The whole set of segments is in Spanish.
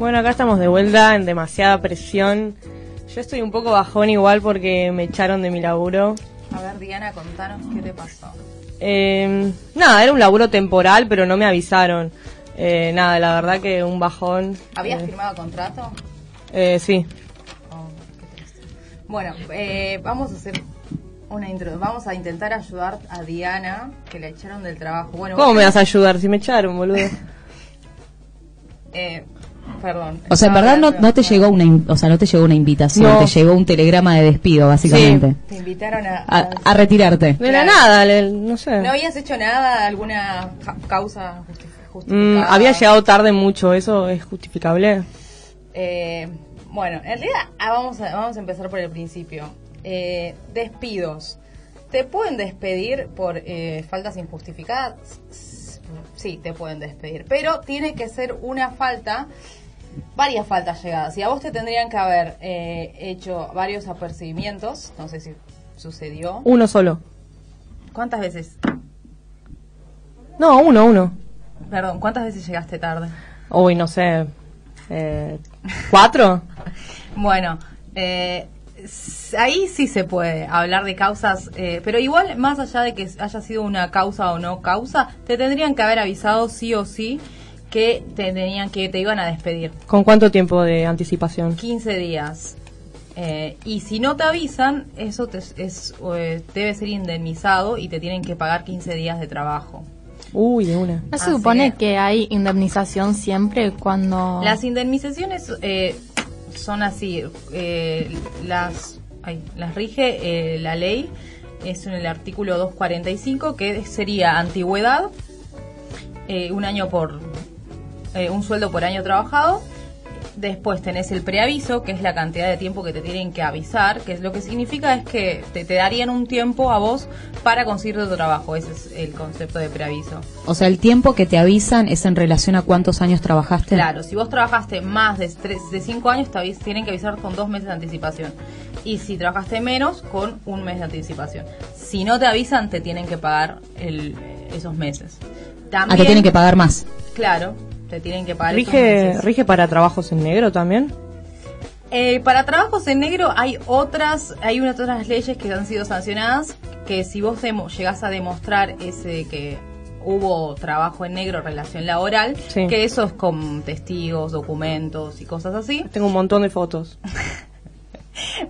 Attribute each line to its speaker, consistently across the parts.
Speaker 1: Bueno, acá estamos de vuelta en demasiada presión. Yo estoy un poco bajón igual porque me echaron de mi laburo.
Speaker 2: A ver, Diana, contanos qué te pasó.
Speaker 1: Eh, nada, era un laburo temporal, pero no me avisaron. Eh, nada, la verdad que un bajón.
Speaker 2: ¿Habías
Speaker 1: Eh,
Speaker 2: firmado contrato?
Speaker 1: eh, sí.
Speaker 2: Oh, qué. Bueno, eh, vamos a hacer una intro. Vamos a intentar ayudar a Diana, que la echaron del trabajo. Bueno,
Speaker 1: ¿Cómo me vas a ayudar si me echaron, boludo?
Speaker 2: Eh, perdón.
Speaker 3: O sea, en verdad no, no te llegó una, o sea, no te llegó una invitación,
Speaker 1: No.
Speaker 3: te llegó un telegrama de despido, básicamente.
Speaker 2: Te invitaron a...
Speaker 3: A,
Speaker 2: a-
Speaker 3: a retirarte.
Speaker 1: De la
Speaker 2: Claro.
Speaker 1: nada, le- no sé.
Speaker 2: ¿No habías hecho nada, alguna ca- causa
Speaker 1: Mm,
Speaker 2: justificada?
Speaker 1: había llegado tarde mucho, ¿eso es justificable?
Speaker 2: Eh, bueno, en realidad ah, vamos, a, vamos a empezar por el principio. Eh, despidos. ¿Te pueden despedir por eh, faltas injustificadas? Sí, te pueden despedir. Pero tiene que ser una falta, varias faltas llegadas. Y a vos te tendrían que haber eh, hecho varios apercibimientos. No sé si sucedió.
Speaker 1: Uno solo.
Speaker 2: ¿Cuántas veces?
Speaker 1: No, uno, uno.
Speaker 2: Perdón, ¿cuántas veces llegaste tarde?
Speaker 1: Uy, no sé. Eh, ¿Cuatro?
Speaker 2: Bueno, eh, ahí sí se puede hablar de causas, eh, pero igual, más allá de que haya sido una causa o no causa, te tendrían que haber avisado sí o sí que te tenían que te iban a despedir.
Speaker 1: ¿Con cuánto tiempo de anticipación?
Speaker 2: 15 días. Eh, y si no te avisan, eso te, es, eh, debe ser indemnizado y te tienen que pagar 15 días de trabajo.
Speaker 1: Uy, de una.
Speaker 4: ¿No se
Speaker 2: Así
Speaker 4: supone que hay indemnización siempre cuando...
Speaker 2: Las indemnizaciones eh, son así, eh, las, ay, las rige eh, la ley, es en el artículo 245, que sería antigüedad, eh, un año por, eh, un sueldo por año trabajado. Después tenés el preaviso, que es la cantidad de tiempo que te tienen que avisar, que es lo que significa es que te, te darían un tiempo a vos para conseguir tu trabajo. Ese es el concepto de preaviso.
Speaker 3: O sea, el tiempo que te avisan es en relación a cuántos años trabajaste.
Speaker 2: Claro, si vos trabajaste más de, tres, de cinco años, te tienen que avisar con dos meses de anticipación. Y si trabajaste menos, con un mes de anticipación. Si no te avisan, te tienen que pagar el, esos meses.
Speaker 3: A
Speaker 2: También,
Speaker 3: te tienen que pagar más.
Speaker 2: Claro, te tienen que pagar
Speaker 1: ¿Rige. ¿Rige para trabajos en negro también?
Speaker 2: Eh, para trabajos en negro hay otras, hay unas otras leyes que han sido sancionadas que si vos demo- llegás a demostrar ese que hubo trabajo en negro relación laboral,
Speaker 1: Sí.
Speaker 2: que eso es con testigos, documentos y cosas así.
Speaker 1: Tengo un montón de fotos.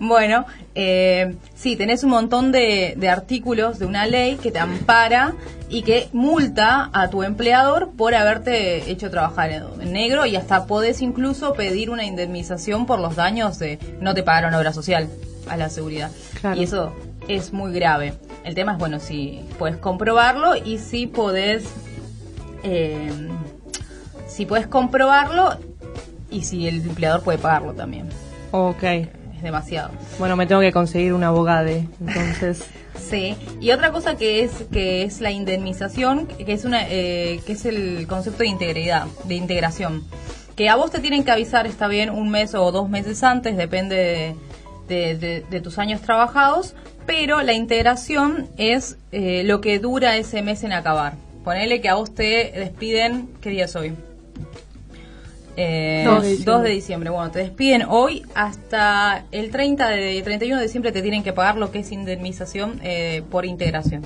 Speaker 2: Bueno, eh, sí, tenés un montón de, de artículos de una ley que te ampara y que multa a tu empleador por haberte hecho trabajar en, negro y hasta podés incluso pedir una indemnización por los daños de no te pagaron obra social a la seguridad.
Speaker 1: Claro.
Speaker 2: Y eso es muy grave. El tema es, bueno, si puedes comprobarlo y si podés... eh, si puedes comprobarlo y si el empleador puede pagarlo también.
Speaker 1: Ok.
Speaker 2: Es demasiado.
Speaker 1: Bueno, me tengo que conseguir un abogado, entonces.
Speaker 2: Sí, y otra cosa que es que es la indemnización, que es una eh, que es el concepto de integridad, de integración, que a vos te tienen que avisar está bien un mes o dos meses antes, depende de, de- de- de tus años trabajados, pero la integración es eh, lo que dura ese mes en acabar. Ponele que a vos te despiden, ¿qué día es hoy? Eh,
Speaker 1: Dos
Speaker 2: 2
Speaker 1: de diciembre.
Speaker 2: Bueno, te despiden hoy hasta el 30 de 31 de diciembre te tienen que pagar lo que es indemnización eh, por integración.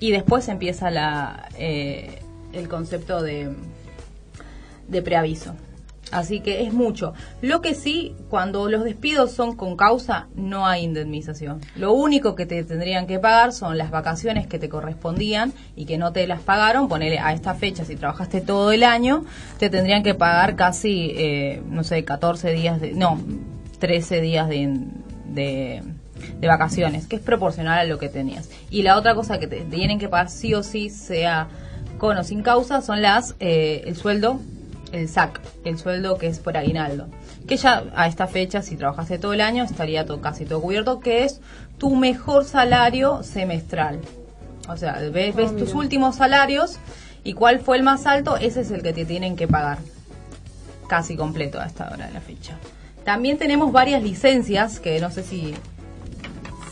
Speaker 2: Y después empieza la eh, el concepto de de preaviso. Así que es mucho. Lo que sí, cuando los despidos son con causa, no hay indemnización. Lo único que te tendrían que pagar son las vacaciones que te correspondían y que no te las pagaron. Ponele a esta fecha, si trabajaste todo el año, te tendrían que pagar casi, eh, no sé, 14 días de... No, 13 días de, de, vacaciones, que es proporcional a lo que tenías. Y la otra cosa que te tienen que pagar sí o sí, sea con o sin causa, son las eh, el sueldo el SAC, el sueldo que es por aguinaldo. Que ya a esta fecha, si trabajaste todo el año, estaría todo, casi todo cubierto, que es tu mejor salario semestral. O sea, ves, ves tus últimos salarios y cuál fue el más alto, ese es el que te tienen que pagar. Casi completo a esta hora de la fecha. También tenemos varias licencias, que no sé si,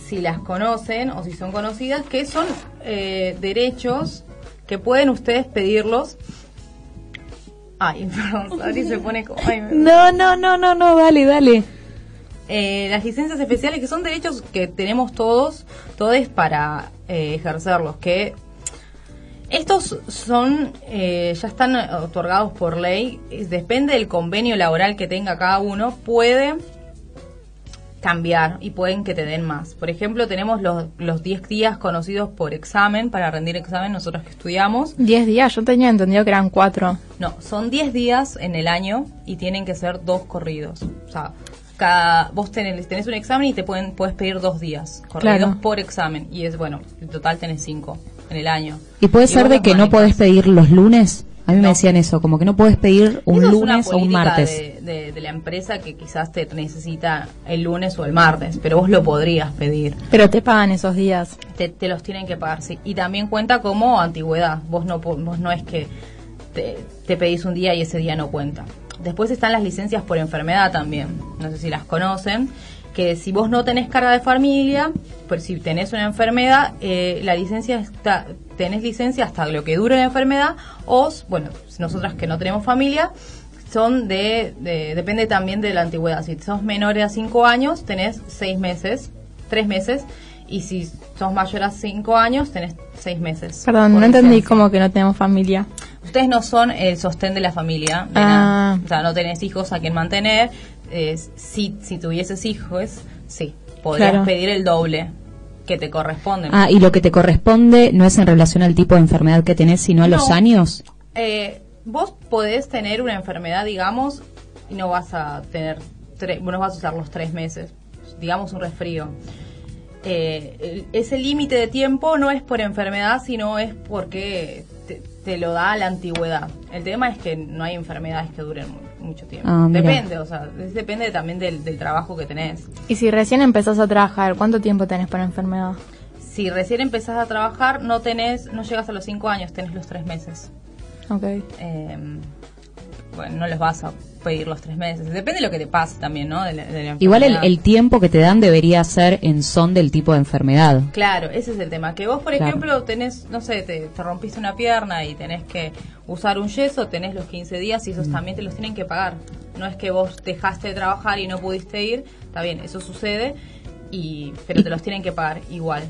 Speaker 2: si las conocen o si son conocidas, que son eh, derechos que pueden ustedes pedirlos Ay, perdón, Sabri se pone como... ay, me-
Speaker 3: No, no, no, no, no, dale, dale.
Speaker 2: Eh, las licencias especiales, que son derechos que tenemos todos, todos para eh, ejercerlos, que estos son, eh, ya están otorgados por ley, depende del convenio laboral que tenga cada uno, puede cambiar y pueden que te den más. Por ejemplo, tenemos los, los 10 días conocidos por examen, para rendir examen, nosotros que estudiamos.
Speaker 4: 10 días, yo tenía entendido que eran 4.
Speaker 2: No, son 10 días en el año y tienen que ser dos corridos. O sea, cada, vos tenés, tenés un examen y te pueden puedes pedir dos días corridos
Speaker 4: Claro.
Speaker 2: por examen. Y es bueno, en total tenés cinco en el año.
Speaker 3: ¿Y puede
Speaker 2: Y
Speaker 3: ser de que no podés pedir los lunes? A mí me decían eso, como que no podés pedir un
Speaker 2: Eso es una
Speaker 3: lunes o un martes.
Speaker 2: De, de- de la empresa que quizás te necesita el lunes o el martes, pero vos lo podrías pedir.
Speaker 4: Pero te pagan esos días.
Speaker 2: te, te los tienen que pagar, sí. Y también cuenta como antigüedad. Vos no, vos no es que te, te pedís un día y ese día no cuenta. Después están las licencias por enfermedad también. No sé si las conocen. Que si vos no tenés carga de familia, pues si tenés una enfermedad, eh, la licencia está, tenés licencia hasta lo que dure la enfermedad, o, bueno, nosotras que no tenemos familia, son de, de- depende también de la antigüedad. Si sos menores a 5 años, tenés 6 meses, 3 meses, y si sos mayor a 5 años, tenés 6 meses.
Speaker 4: Perdón, no entendí como que no tenemos familia.
Speaker 2: Ustedes no son el sostén de la familia,
Speaker 4: Ah.
Speaker 2: o sea, no tenés hijos a quien mantener. Eh, si, si tuvieses hijos, sí, podrías
Speaker 4: Claro.
Speaker 2: pedir el doble que te corresponde.
Speaker 3: Ah, y lo que te corresponde no es en relación al tipo de enfermedad que tenés, sino a los años.
Speaker 2: Eh, vos podés tener una enfermedad, digamos, y no vas a tener, no vas a usar los tres meses, digamos un resfrío. Eh, ese límite de tiempo no es por enfermedad, sino es porque te, te lo da la antigüedad. El tema es que no hay enfermedades que duren mu- mucho tiempo.
Speaker 3: Ah,
Speaker 2: depende, o sea, es- depende también del, del trabajo que tenés.
Speaker 4: Y si recién empezás a trabajar, ¿cuánto tiempo tenés para enfermedad?
Speaker 2: Si recién empezás a trabajar, no tenés, no llegas a los cinco años, tenés los tres meses.
Speaker 4: Ok.
Speaker 2: eh, bueno, no los vas a pedir los tres meses. Depende de lo que te pase también, ¿no? De la- de la
Speaker 3: Igual el, el tiempo que te dan debería ser en son del tipo de enfermedad.
Speaker 2: Claro, ese es el tema. Que vos, por
Speaker 3: Claro.
Speaker 2: ejemplo, tenés, no sé, te, te rompiste una pierna y tenés que usar un yeso, tenés los 15 días y esos también te los tienen que pagar. No es que vos dejaste de trabajar y no pudiste ir, está bien, eso sucede, y pero te los tienen que pagar igual.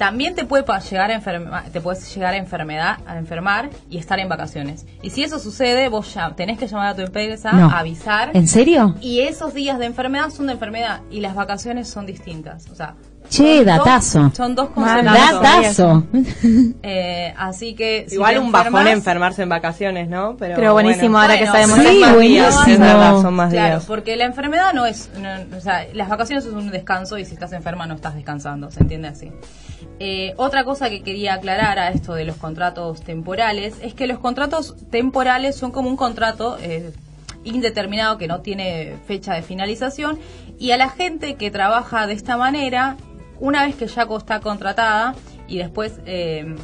Speaker 2: También te puede llegar a enferma, te puedes llegar a enfermedad, a enfermar y estar en vacaciones. Y si eso sucede, vos ya tenés que llamar a tu empresa,
Speaker 3: No.
Speaker 2: avisar
Speaker 3: ¿En serio?
Speaker 2: y esos días de enfermedad son de enfermedad y las vacaciones son distintas. O sea,
Speaker 3: Che,
Speaker 2: son dos-
Speaker 3: datazo.
Speaker 2: son dos
Speaker 4: Mal,
Speaker 2: conceptos.
Speaker 3: Datazo.
Speaker 2: Eh, así que. si
Speaker 1: Igual un bajón
Speaker 2: enfermas-
Speaker 1: enfermarse en vacaciones, ¿no? Pero,
Speaker 4: Pero buenísimo, ahora que sabemos
Speaker 3: sí,
Speaker 1: son
Speaker 4: eso.
Speaker 1: más
Speaker 3: buenísimo.
Speaker 1: verdad, son más
Speaker 2: Claro,
Speaker 1: días.
Speaker 2: porque la enfermedad no es. no- o sea, las vacaciones es un descanso y si estás enferma no estás descansando, ¿se entiende así? Eh, otra cosa que quería aclarar a esto de los contratos temporales es que los contratos temporales son como un contrato eh, indeterminado que no tiene fecha de finalización y a la gente que trabaja de esta manera, una vez que ya está contratada y después eh,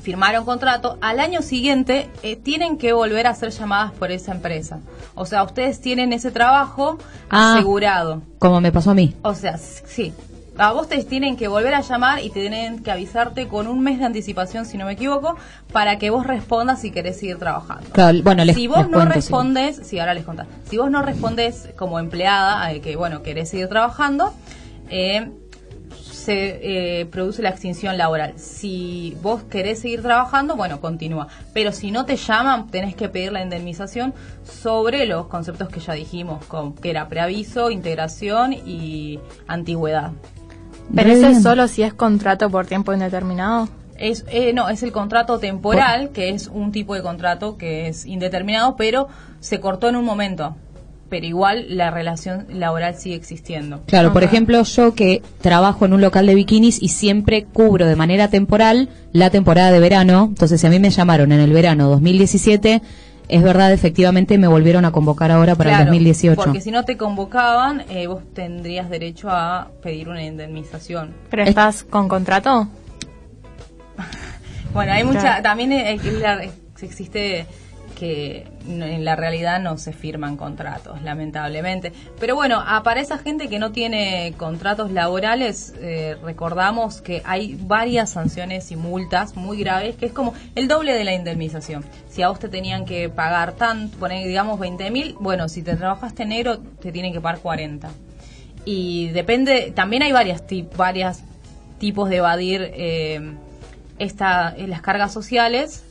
Speaker 2: firmaron contrato, al año siguiente eh, tienen que volver a hacer llamadas por esa empresa. O sea, ustedes tienen ese trabajo
Speaker 3: Ah.
Speaker 2: asegurado.
Speaker 3: Como me pasó a mí.
Speaker 2: O sea, sí. A vos te tienen que volver a llamar y te tienen que avisarte con un mes de anticipación, si no me equivoco, para que vos respondas si querés seguir trabajando.
Speaker 3: Claro, bueno, les,
Speaker 2: si vos
Speaker 3: les
Speaker 2: no
Speaker 3: cuento,
Speaker 2: respondes, sí. ahora les contás. Si vos no respondes como empleada, eh, que bueno, querés seguir trabajando, eh, se eh, produce la extinción laboral. Si vos querés seguir trabajando, bueno, continúa. Pero si no te llaman, tenés que pedir la indemnización sobre los conceptos que ya dijimos, con, que era preaviso, integración y antigüedad.
Speaker 4: Pero eso es solo si es contrato por tiempo indeterminado.
Speaker 2: Es, eh, no, es el contrato temporal, que es un tipo de contrato que es indeterminado, pero se cortó en un momento. Pero igual la relación laboral sigue existiendo.
Speaker 3: Claro, por ejemplo, yo que trabajo en un local de bikinis y siempre cubro de manera temporal la temporada de verano, entonces si a mí me llamaron en el verano 2017, es verdad, efectivamente me volvieron a convocar ahora para
Speaker 2: Claro,
Speaker 3: el 2018.
Speaker 2: Porque si no te convocaban, eh, vos tendrías derecho a pedir una indemnización.
Speaker 4: ¿Pero
Speaker 3: Es-
Speaker 4: estás con contrato?
Speaker 2: Bueno, hay mucha, también que la- existe que en la realidad no se firman contratos, lamentablemente. Pero bueno, para esa gente que no tiene contratos laborales, eh, recordamos que hay varias sanciones y multas muy graves, que es como el doble de la indemnización. Si a vos te tenían que pagar tanto, poner, digamos 20 mil, bueno, si te trabajaste enero, te tienen que pagar 40. Y depende, también hay varias, varias tipos de evadir eh, esta, las cargas sociales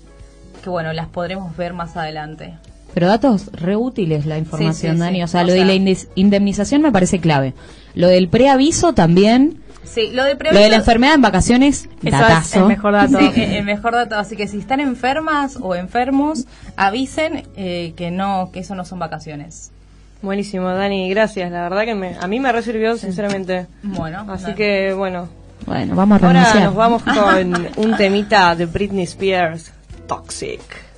Speaker 2: que bueno, las podremos ver más adelante.
Speaker 3: Pero datos reútiles la información, Dani. O sea, lo de la indemnización me parece clave. Lo del preaviso también.
Speaker 2: Sí, lo de
Speaker 3: Lo de la enfermedad en vacaciones,
Speaker 2: Es el mejor dato. Sí, el mejor dato. Así que si están enfermas o enfermos, avisen eh, que no, que eso no son vacaciones.
Speaker 1: Buenísimo, Dani, gracias. La verdad que me, a mí me recibió, sinceramente.
Speaker 2: Bueno.
Speaker 1: Así que, bueno.
Speaker 3: Bueno, vamos a
Speaker 1: Ahora nos vamos con un temita de Britney Spears. Toxic.